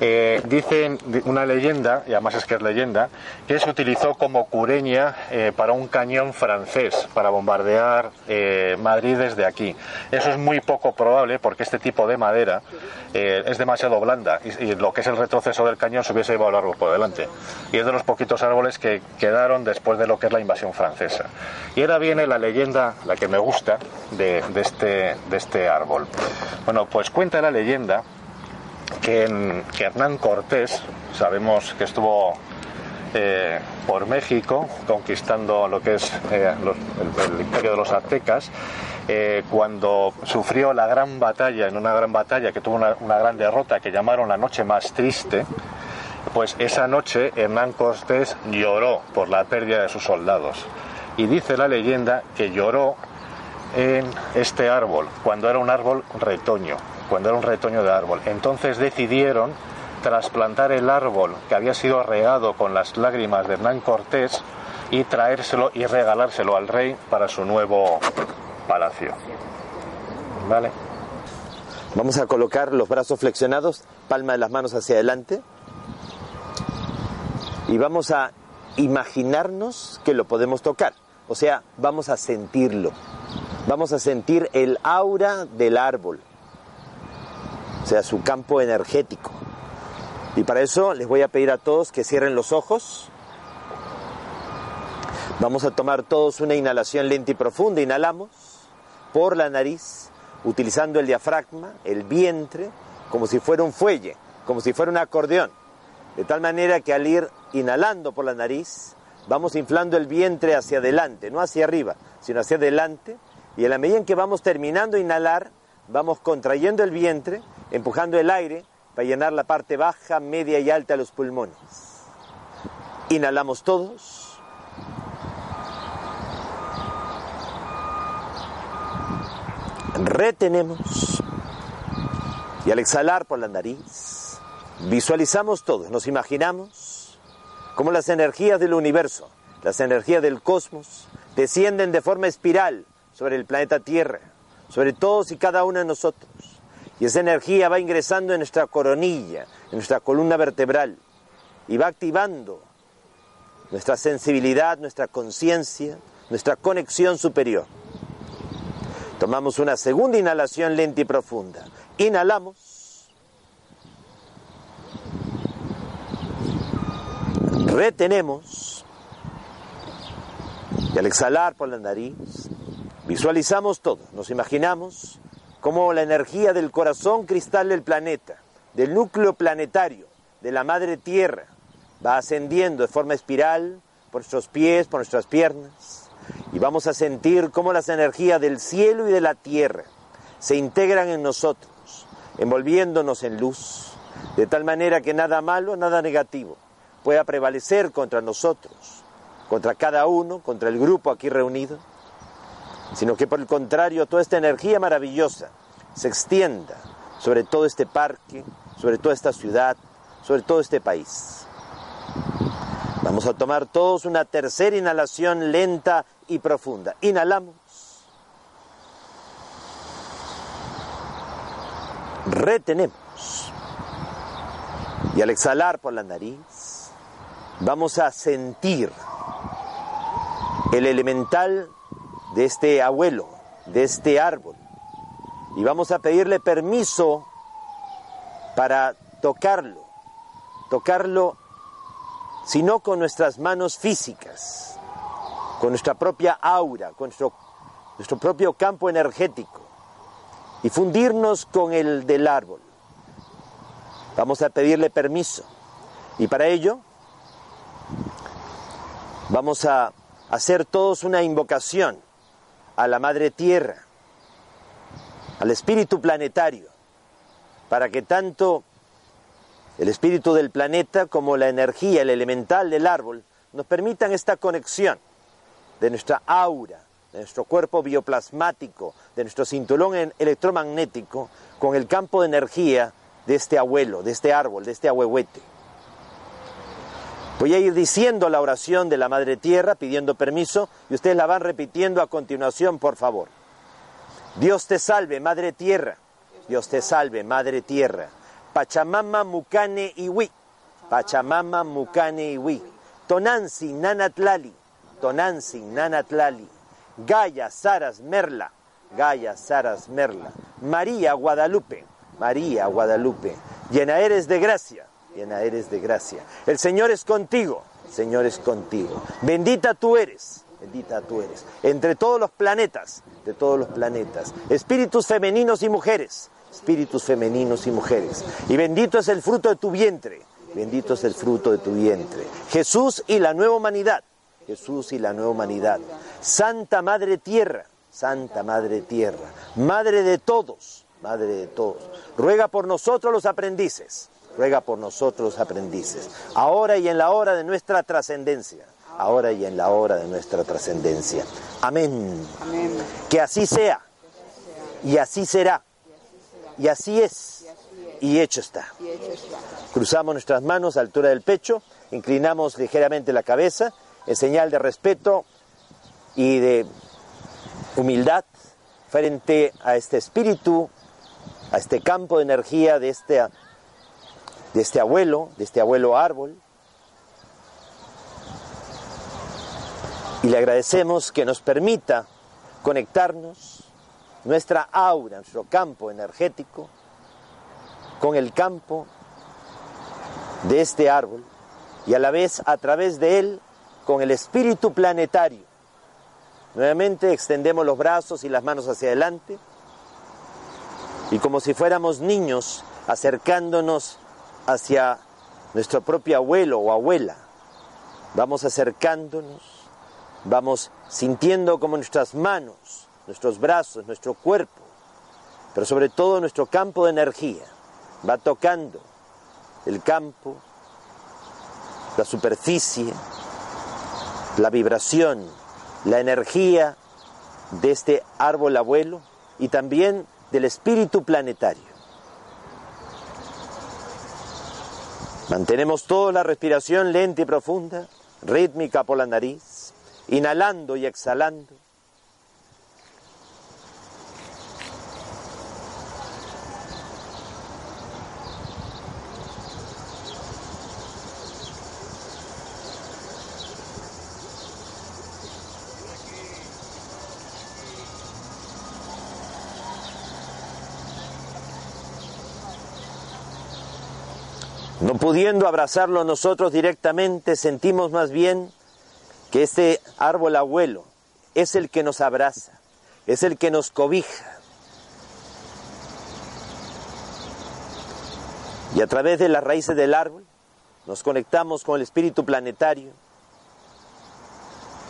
Eh, dicen di- una leyenda, y además es que es leyenda, que se utilizó como cureña eh, para un cañón francés, para bombardear eh, Madrid desde aquí. Eso es muy poco probable porque este tipo de madera eh, es demasiado blanda y, y lo que es el retroceso del cañón se hubiese llevado largo por delante. Y es de los poquitos árboles que quedaron después de lo que es la invasión francesa. Y ahora viene la leyenda, la que me gusta, este, de este árbol. Bueno, pues cuenta la leyenda que, Hernán Cortés, sabemos que estuvo eh, por México conquistando lo que es eh, el imperio de los aztecas, eh, cuando sufrió la gran batalla, en una gran batalla que tuvo una, una gran derrota que llamaron la noche más triste, pues esa noche Hernán Cortés lloró por la pérdida de sus soldados. Y dice la leyenda que lloró en este árbol, cuando era un árbol retoño, cuando era un retoño de árbol. Entonces decidieron trasplantar el árbol que había sido regado con las lágrimas de Hernán Cortés y traérselo y regalárselo al rey para su nuevo palacio. ¿Vale? Vamos a colocar los brazos flexionados, palma de las manos hacia adelante. Y vamos a imaginarnos que lo podemos tocar. O sea, vamos a sentirlo. Vamos a sentir el aura del árbol. O sea, su campo energético. Y para eso les voy a pedir a todos que cierren los ojos. Vamos a tomar todos una inhalación lenta y profunda. Inhalamos por la nariz, utilizando el diafragma, el vientre, como si fuera un fuelle, como si fuera un acordeón. De tal manera que al ir inhalando por la nariz, vamos inflando el vientre hacia adelante, no hacia arriba, sino hacia adelante. Y en la medida en que vamos terminando de inhalar, vamos contrayendo el vientre, empujando el aire para llenar la parte baja, media y alta de los pulmones. Inhalamos todos. Retenemos. Y al exhalar por la nariz, visualizamos todos, nos imaginamos como las energías del universo, las energías del cosmos, descienden de forma espiral sobre el planeta Tierra, sobre todos y cada uno de nosotros. Y esa energía va ingresando en nuestra coronilla, en nuestra columna vertebral, y va activando nuestra sensibilidad, nuestra conciencia, nuestra conexión superior. Tomamos una segunda inhalación lenta y profunda. Inhalamos. Retenemos. Y al exhalar por la nariz, visualizamos todo. Nos imaginamos como la energía del corazón cristal del planeta, del núcleo planetario, de la madre tierra, va ascendiendo de forma espiral por nuestros pies, por nuestras piernas, y vamos a sentir cómo las energías del cielo y de la tierra se integran en nosotros, envolviéndonos en luz, de tal manera que nada malo, nada negativo pueda prevalecer contra nosotros, contra cada uno, contra el grupo aquí reunido, sino que por el contrario toda esta energía maravillosa se extienda sobre todo este parque, sobre toda esta ciudad, sobre todo este país. Vamos a tomar todos una tercera inhalación lenta y profunda. Inhalamos. Retenemos. Y al exhalar por la nariz, vamos a sentir el elemental de este abuelo, de este árbol. Y vamos a pedirle permiso para tocarlo, tocarlo sino con nuestras manos físicas, con nuestra propia aura, con nuestro, nuestro propio campo energético y fundirnos con el del árbol. Vamos a pedirle permiso y para ello vamos a hacer todos una invocación a la Madre Tierra, al Espíritu Planetario, para que tanto el espíritu del planeta como la energía, el elemental del árbol, nos permitan esta conexión de nuestra aura, de nuestro cuerpo bioplasmático, de nuestro cinturón electromagnético, con el campo de energía de este abuelo, de este árbol, de este ahuehuete. Voy a ir diciendo la oración de la Madre Tierra, pidiendo permiso, y ustedes la van repitiendo a continuación, por favor. Dios te salve, Madre Tierra. Dios te salve, Madre Tierra. Pachamama Mukane Iwi, Pachamama Mukane Iwi, Tonansi Nanatlali, Tonansi Nanatlali, Gaya Saras Merla, Gaya Saras Merla, María Guadalupe, María Guadalupe, llena eres de gracia, llena eres de gracia. El Señor es contigo, Señor es contigo. Bendita tú eres, bendita tú eres. Entre todos los planetas, de todos los planetas, espíritus femeninos y mujeres, espíritus femeninos y mujeres. Y bendito es el fruto de tu vientre, bendito es el fruto de tu vientre. Jesús y la nueva humanidad, Jesús y la nueva humanidad. Santa Madre Tierra, Santa Madre Tierra, Madre de todos, Madre de todos, ruega por nosotros los aprendices, ruega por nosotros aprendices, ahora y en la hora de nuestra trascendencia, ahora y en la hora de nuestra trascendencia. Amén. Que así sea, y así será, y así es, y hecho está. Cruzamos nuestras manos a altura del pecho, inclinamos ligeramente la cabeza en señal de respeto y de humildad frente a este espíritu, a este campo de energía de este, de este abuelo, de este abuelo árbol. Y le agradecemos que nos permita conectarnos, nuestra aura, nuestro campo energético, con el campo de este árbol y a la vez a través de él con el espíritu planetario. Nuevamente extendemos los brazos y las manos hacia adelante y como si fuéramos niños acercándonos hacia nuestro propio abuelo o abuela, vamos acercándonos, vamos sintiendo como nuestras manos, nuestros brazos, nuestro cuerpo, pero sobre todo nuestro campo de energía, va tocando el campo, la superficie, la vibración, la energía de este árbol abuelo y también del espíritu planetario. Mantenemos toda la respiración lenta y profunda, rítmica por la nariz, inhalando y exhalando. No pudiendo abrazarlo nosotros directamente, sentimos más bien que este árbol abuelo es el que nos abraza, es el que nos cobija. Y a través de las raíces del árbol nos conectamos con el espíritu planetario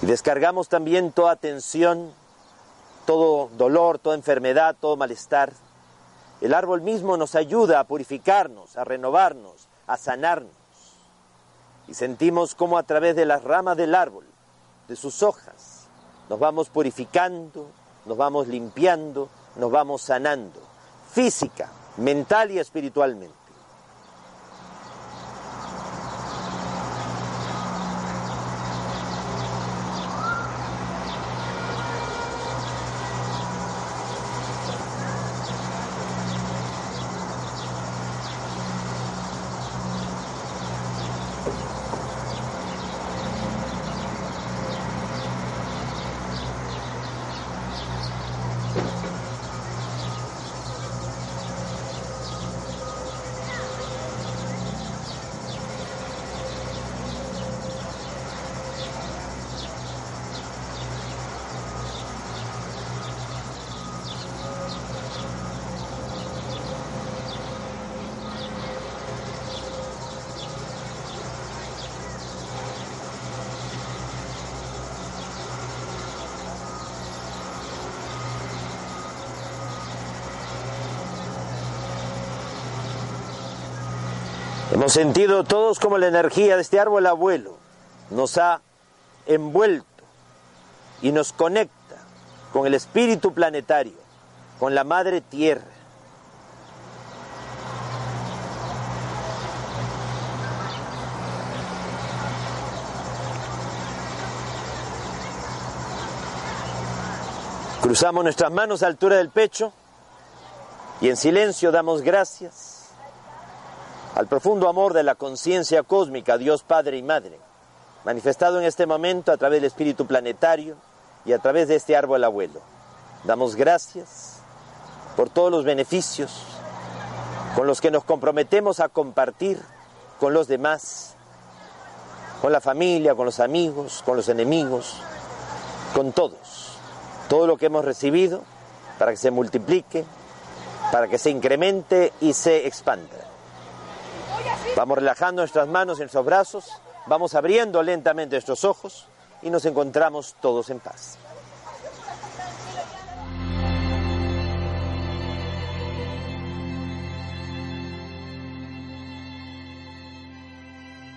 y descargamos también toda tensión, todo dolor, toda enfermedad, todo malestar. El árbol mismo nos ayuda a purificarnos, a renovarnos, a sanarnos. Y sentimos como a través de las ramas del árbol, de sus hojas, nos vamos purificando, nos vamos limpiando, nos vamos sanando, física, mental y espiritualmente. Hemos sentido todos como la energía de este árbol abuelo nos ha envuelto y nos conecta con el espíritu planetario, con la madre tierra. Cruzamos nuestras manos a altura del pecho y en silencio damos gracias al profundo amor de la conciencia cósmica, Dios Padre y Madre, manifestado en este momento a través del espíritu planetario y a través de este árbol abuelo. Damos gracias por todos los beneficios con los que nos comprometemos a compartir con los demás, con la familia, con los amigos, con los enemigos, con todos. Todo lo que hemos recibido para que se multiplique, para que se incremente y se expanda. Vamos relajando nuestras manos en nuestros brazos, vamos abriendo lentamente nuestros ojos y nos encontramos todos en paz.